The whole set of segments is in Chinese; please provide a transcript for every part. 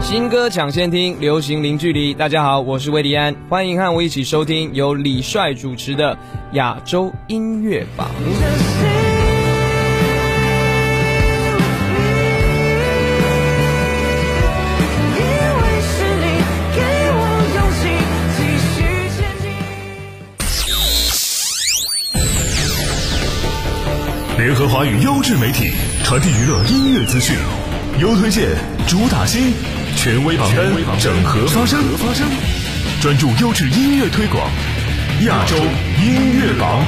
新歌抢先听，流行零距离。大家好，我是魏迪安，欢迎和我一起收听由李帅主持的亚洲音乐榜。联合华语优质媒体，传递娱乐音乐资讯，优推荐，主打新，权威榜单，整合发声，专注优质音乐推广，亚洲音乐榜。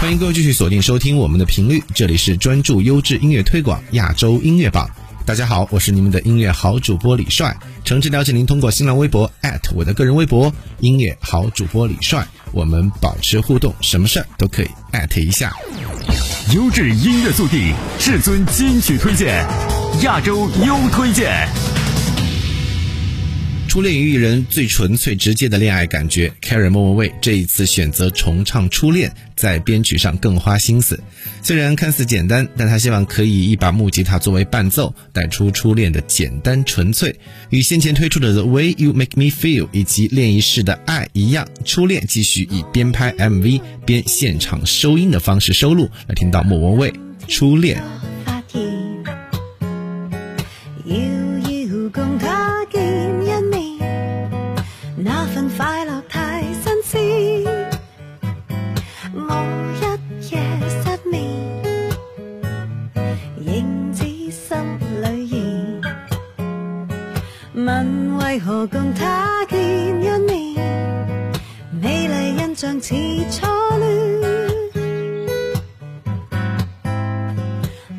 欢迎各位继续锁定收听我们的频率，这里是专注优质音乐推广亚洲音乐榜。大家好，我是你们的音乐好主播李帅。诚挚邀请您通过新浪微博我的个人微博音乐好主播李帅，我们保持互动，什么事儿都可以一下。优质音乐速递，至尊金曲推荐，亚洲优推荐。初恋与艺人最纯粹直接的恋爱感觉，Karen 莫文蔚这一次选择重唱《初恋》，在编曲上更花心思。虽然看似简单，但他希望可以一把木吉他作为伴奏，带出初恋的简单纯粹。与先前推出的《The Way You Make Me Feel》以及恋一世的爱一样，《初恋》继续以边拍 MV 边现场收音的方式收录，来听到莫文蔚《初恋》。为像似初恋？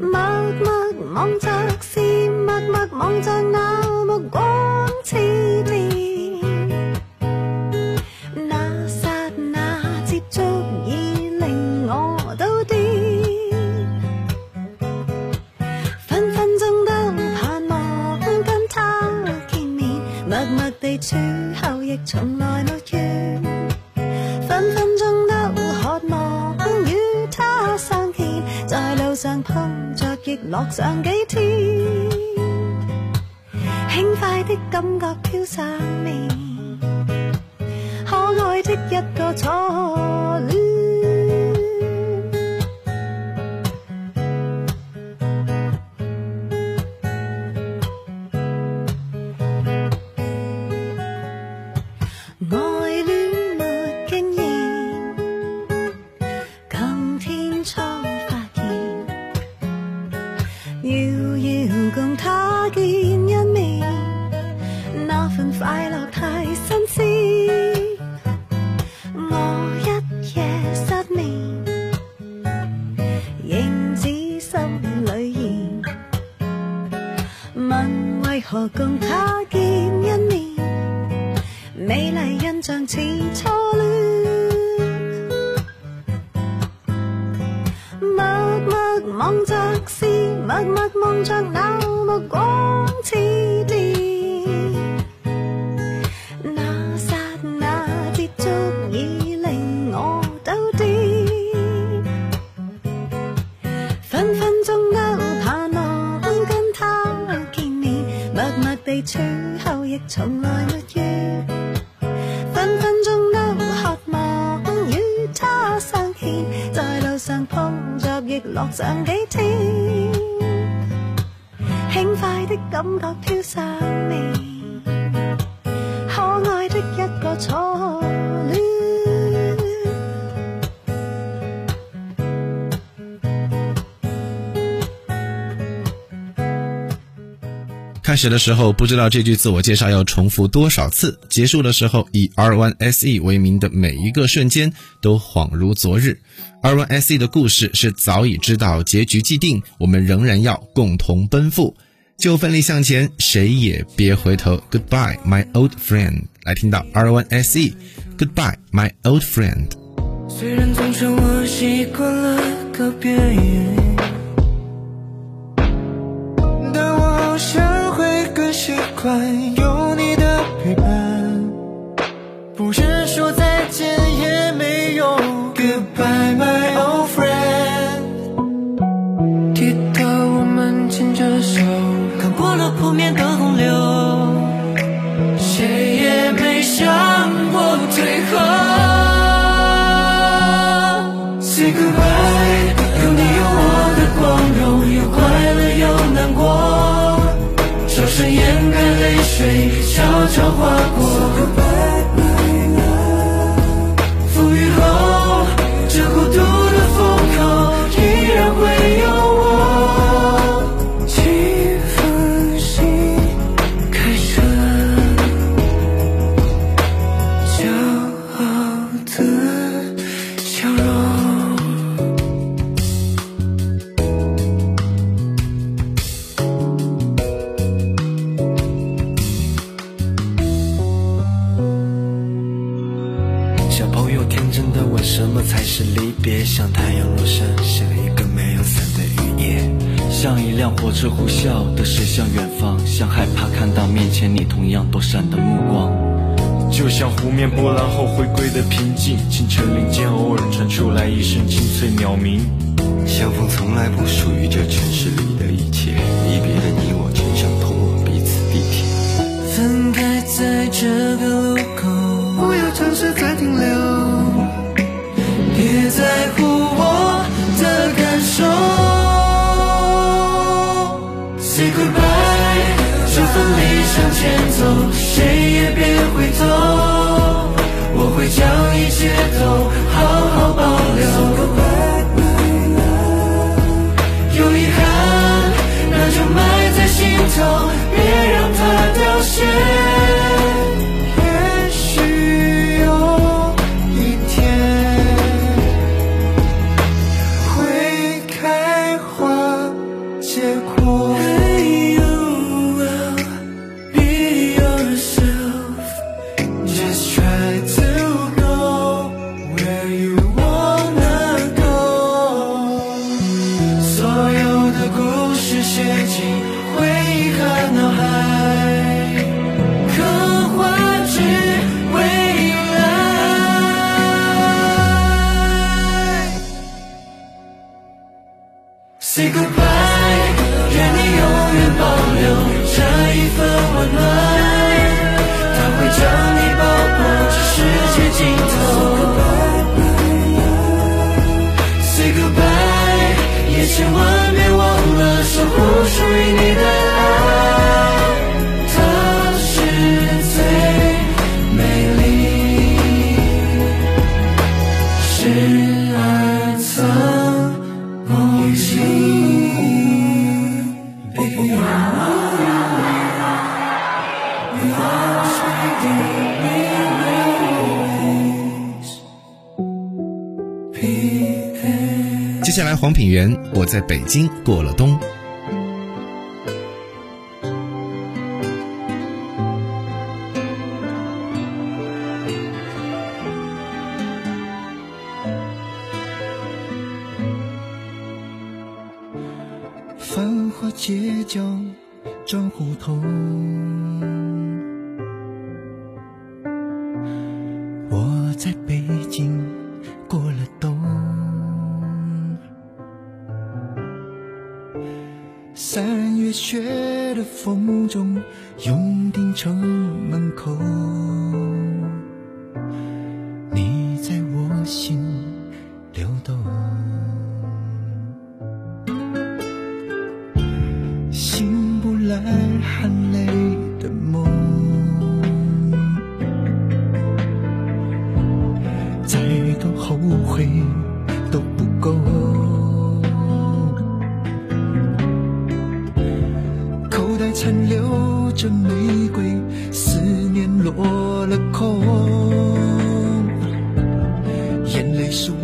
默默望着是默默望着那目光似电，那刹那接触已令我都癫，分分钟都盼望跟他见面。默默地处后，亦从来没怨。分分钟都渴望与他相见，在路上碰着，亦乐上几天。轻快的感觉飘上面，可爱的一个初恋。碰着亦乐上几天，轻快的感觉飘上面，始的时候不知道这句自我介绍要重复多少次，结束的时候以 R1SE 为名的每一个瞬间都恍如昨日。R1SE 的故事是早已知道结局既定，我们仍然要共同奔赴，就奋力向前，谁也别回头。Goodbye, my old friend。来听到 R1SE Goodbye, my old friend。虽然总说我习惯了告别。说话。静，清晨林间偶尔传出来一声清脆鸟鸣。相逢从来不属于这城市里的一切，离别的你我只想通往彼此地铁。分开在这个路口，不要尝试再停留，别在乎我的感受。Say goodbye，就算理想前走，谁也别回。一切都好好保留，有遗憾那就埋在心头，别让它凋谢。也许有一天会开花结果。黄品源我在北京过了冬。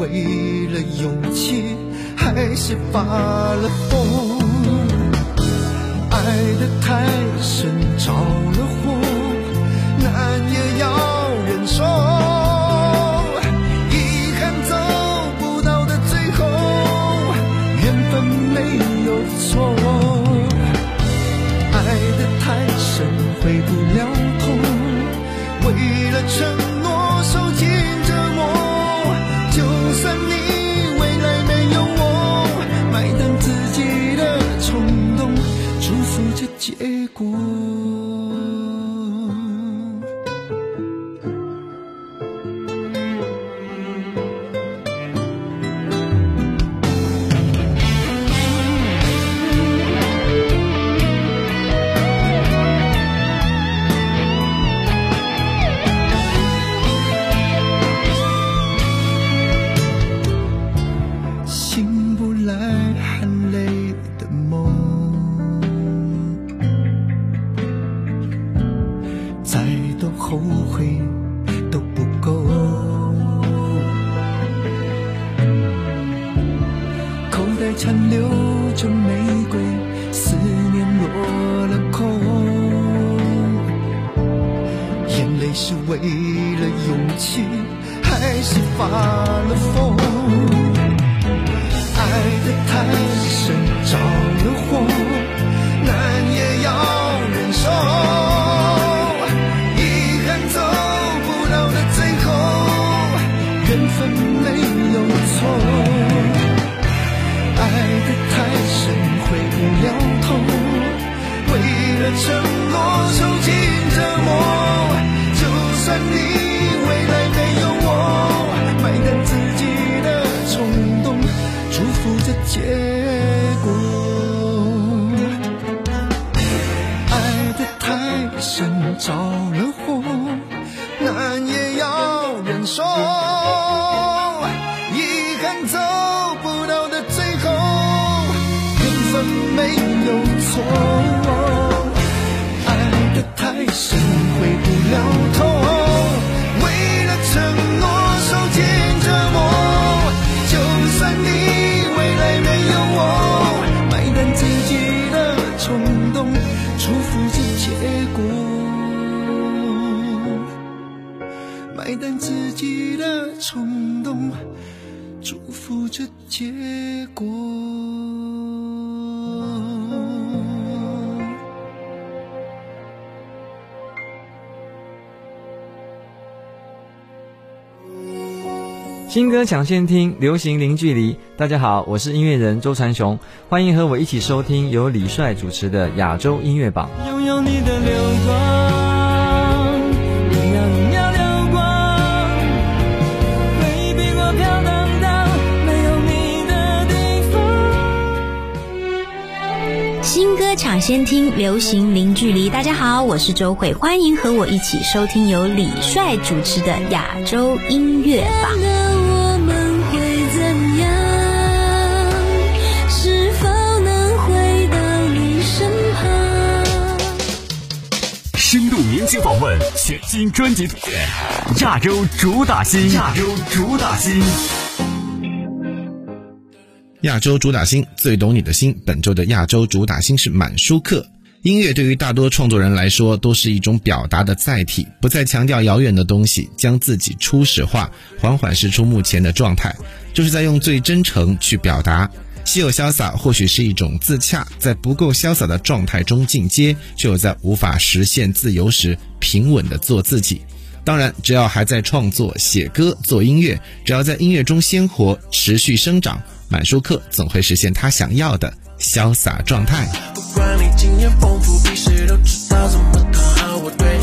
为了勇气还是发了疯。爱的太深着了火难也要没有错。爱得太深，回不了头。为了承诺受尽折磨，就算你未来没有我，买单自己的冲动，祝福着结果。买单自己的冲动，祝福着结果。新歌抢先听，流行零距离。大家好，我是音乐人周传雄，欢迎和我一起收听由李帅主持的亚洲音乐榜。拥有你的流光，一秒一秒流光，回忆比我飘荡到没有你的地方。新歌抢先听，流行零距离。大家好，我是周慧，欢迎和我一起收听由李帅主持的亚洲音乐榜。深度年轻访问，全新专辑图片，亚洲主打新，亚洲主打新。亚洲主打星最懂你的心，本周的亚洲主打星是满舒克。音乐对于大多创作人来说都是一种表达的载体，不再强调遥远的东西，将自己初始化，缓缓释出目前的状态，就是在用最真诚去表达。稀有潇洒或许是一种自洽，在不够潇洒的状态中进阶，只有在无法实现自由时，平稳的做自己。当然，只要还在创作、写歌、做音乐，只要在音乐中鲜活、持续生长，满舒克总会实现他想要的潇洒状态。不管你经验丰富，比谁都知道怎么讨好。我对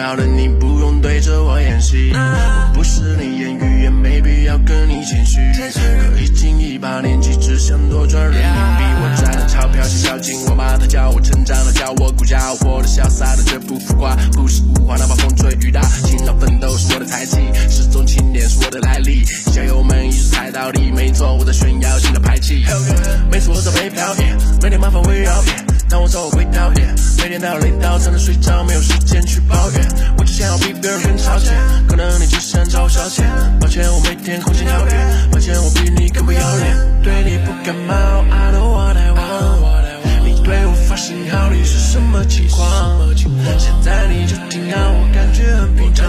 好的，你不用对着我演戏。我不是你言语，也没必要跟你谦虚。可已经一把年纪，只想多赚人民币。我赚的钞票是小金，我妈她教我成长的，教我顾家，活得潇洒的，绝不浮夸。朴实无华，哪怕风吹雨打，勤劳奋斗是我的才气，失踪清廉是我的来历。加油门一直踩到底，没错，我在炫耀新的排气。没错，我在北漂，每天麻烦围绕。当我走我会道歉，每天到累到才能睡着，没有时间去抱怨。我只想要比别人更超前，可能你只想找我消遣。抱歉，我每天空间跳跃，抱歉，我比你更不要脸。对你不感冒，I know what I want。你对我发信号，你是什么情况？现在你就听到，我感觉很平常。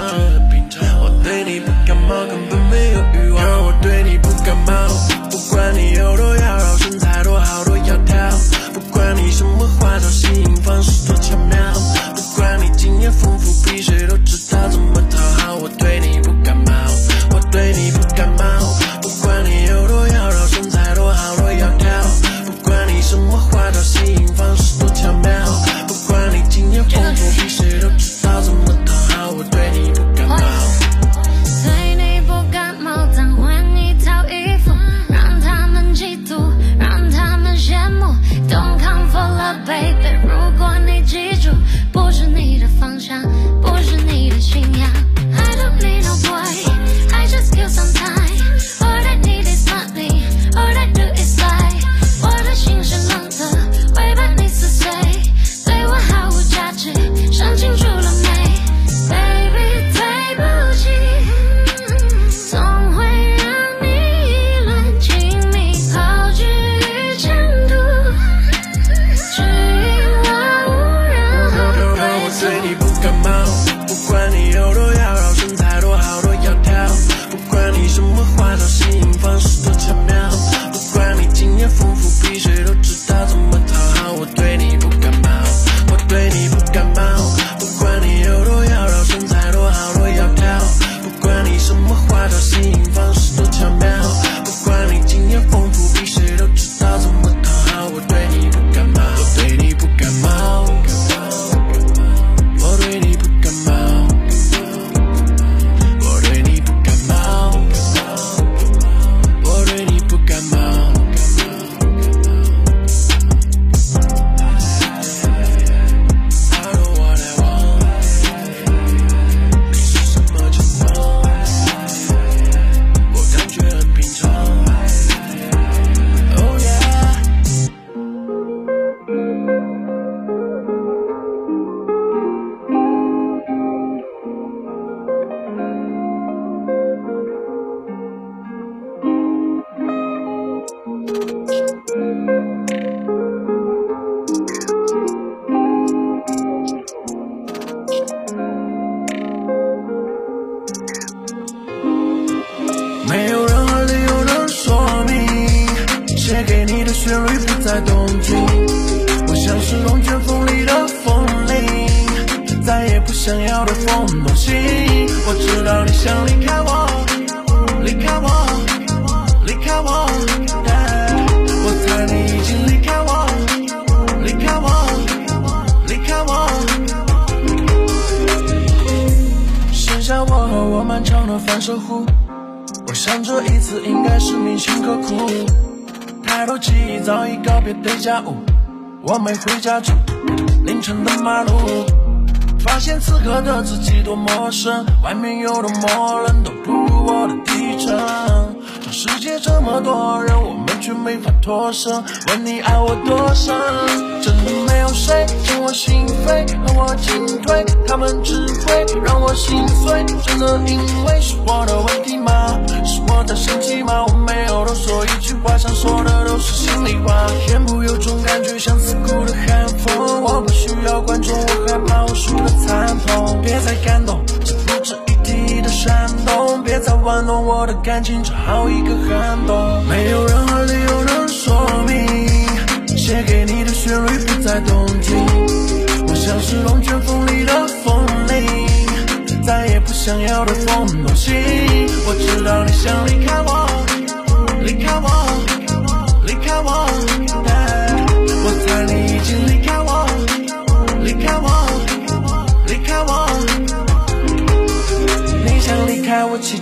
我对你不感冒，根本没有欲望。我对你不感冒，不管你有多妖娆我想这一次应该是铭心刻骨。太多记忆早已告别对家屋，我没回家住，凌晨的马路，发现此刻的自己多陌生，外面有多么冷，都不如我的底层。世界这么多人，我们却没法脱身。问你爱我多深，真的没有谁进我心扉，和我进退，他们只会让我心碎。真的因为是我的问题吗？是我在生气吗？我没有多说一句话，想说的都是心里话。天不有种感觉像刺骨的寒风，我不需要观众，我害怕我输的惨痛。别再感动，提的闪动，别再玩弄我的感情，只好一个寒冬。没有任何理由能说明，写给你的旋律不再动听。我像是龙卷风里的风铃，再也不想要的风动心。我知道你想离开我，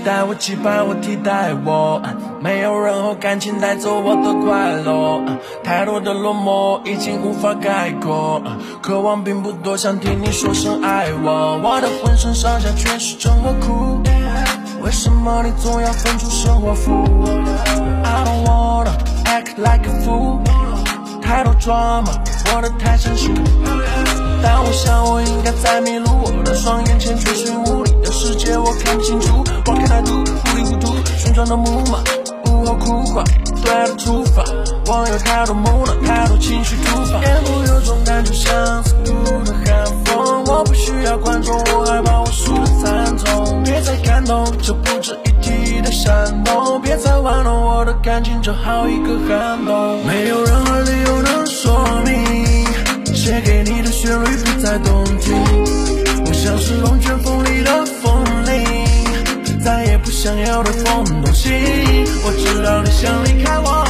待我，期盼我，替代我。没有任何感情带走我的快乐，太多的落寞已经无法概括。渴望并不多，想听你说声爱我。我的浑身上下全是真和苦，为什么你总要分出生活负？I don't wanna act like a fool，太多 drama，我的太成熟。但我想我应该在迷路，我的双眼前全是无力世界，我看不清楚。What can I do？糊里糊涂，旋转的木马，午后哭挂，对的出发。我有太多梦了，太多情绪突发，沿途有种感觉像刺骨的寒风。我不需要观众，我害怕我输的惨重。别再感动，这不值一提的闪动，别再玩弄我的感情，正好一个寒冬。没有任何理由能说明。写给你的旋律不再动听，我像是龙卷风里的，想要的风东西。我知道你想离开我，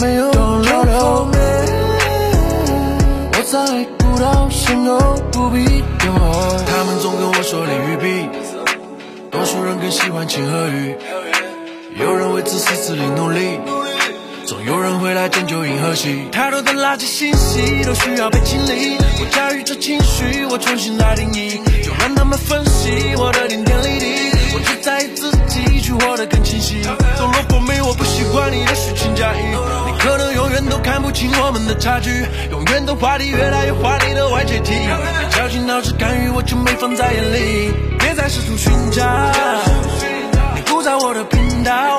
没有 Don't look for me，我在孤岛邂逅，不必等候。他们总跟我说淋雨比，多数人更喜欢晴和雨，有人为自私自利努力。总有人会来拯救银河系。太多的垃圾信息都需要被清理。我驾驭着情绪，我重新来定义，就让他们分析我的点点滴滴。我只在意自己，去活得更清晰。走落过没，我不习惯你的虚情假意。你可能永远都看不清我们的差距，永远的话题越来越华丽的外界题。别绞尽脑汁干预，我就没放在眼里。别再试图寻找，你不在我的频道。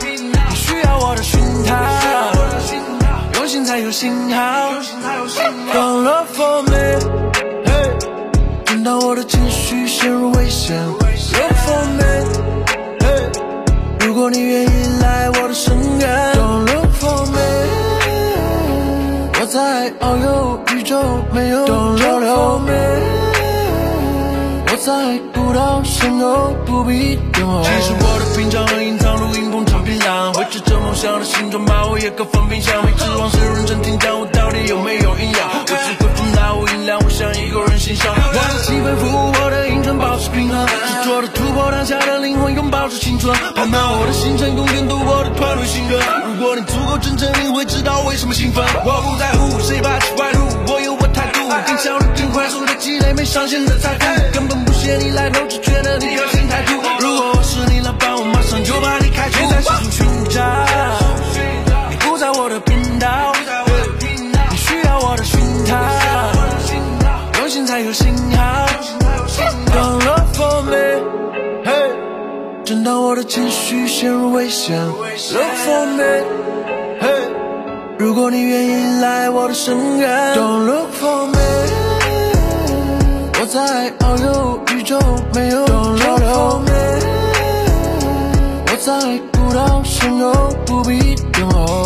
你需要我的讯号，用心才有信号。Don't look for me，到我的情绪陷入危险。Look for me，嘿，如果你愿意来我的深渊。Don't look for me，我在遨游宇宙，没有 Don't look for me。我在孤岛邂逅，不必等候。其实我的屏障和隐藏录音棚成槟榔，维持着梦想的形状，把我也搁放冰箱。没指望谁认真听讲，我到底有没有营养？我只会放大我音量，我像一个人我的气氛服务，我的音准保持平衡，执着的突破当下的灵魂，拥抱着青春。烦恼我的心成功，更度我的团队信任。如果你足够真诚，你会知道为什么兴奋。我不在乎谁把奇怪路，我有我态度，更效率更快速的积累，没上限的。果你愿意来我的深渊，Don't look for me，我在遨游宇宙，没有 Don't look for me，我在孤岛深游，不必等候。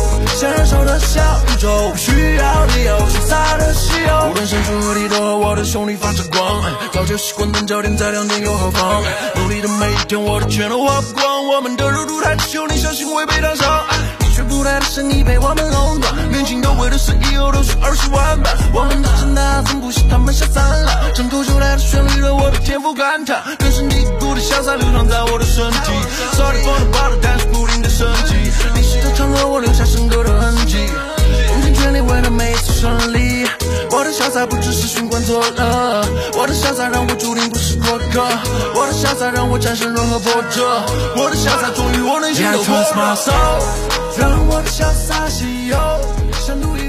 享受的小宇宙，不需要理由，潇洒的西游。无论身处何地，都和我的兄弟发着光，早就习惯等焦点在亮点又何妨？努力的每一天，我的全都花光，我们的热度太久，你相信会被当上？却不来的生意被我们垄断，年轻都为的是以后都是二十万吧。我们的真大从不嫌他们下三滥，挣脱出来的旋律让我的天赋感叹，根深蒂固的潇洒流淌在我的身体。Sorry for the bottle，但是不停的升级，历史的长河我留下深刻的痕迹，用尽全力为了每一次胜利。我的潇洒不只是寻欢作乐，我的潇洒让我注定不是过客，我的潇洒让我战胜任何波折，我的潇洒终于我内心的火热。让我潇洒西游，像独一